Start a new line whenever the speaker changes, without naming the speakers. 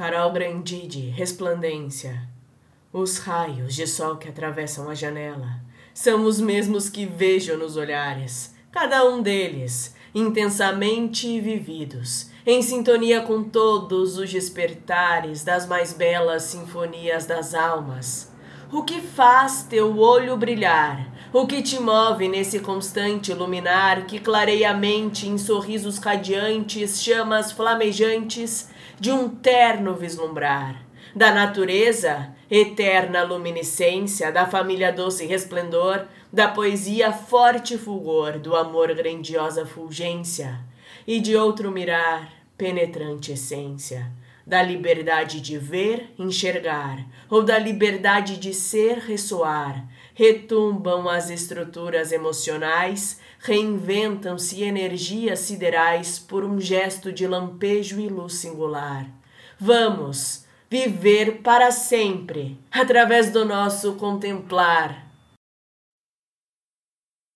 Carol Grandide, resplandência. Os raios de sol que atravessam a janela são os mesmos que vejo nos olhares, cada um deles intensamente vividos, em sintonia com todos os despertares das mais belas sinfonias das almas. O que faz teu olho brilhar? O que te move nesse constante luminar que clareia a mente em sorrisos radiantes, chamas flamejantes de um terno vislumbrar? Da natureza, eterna luminescência, da família doce resplendor, da poesia forte fulgor, do amor grandiosa fulgência, e de outro mirar, penetrante essência da liberdade de ver, enxergar, ou da liberdade de ser, ressoar. Retumbam as estruturas emocionais, reinventam-se energias siderais por um gesto de lampejo e luz singular. Vamos viver para sempre, através do nosso contemplar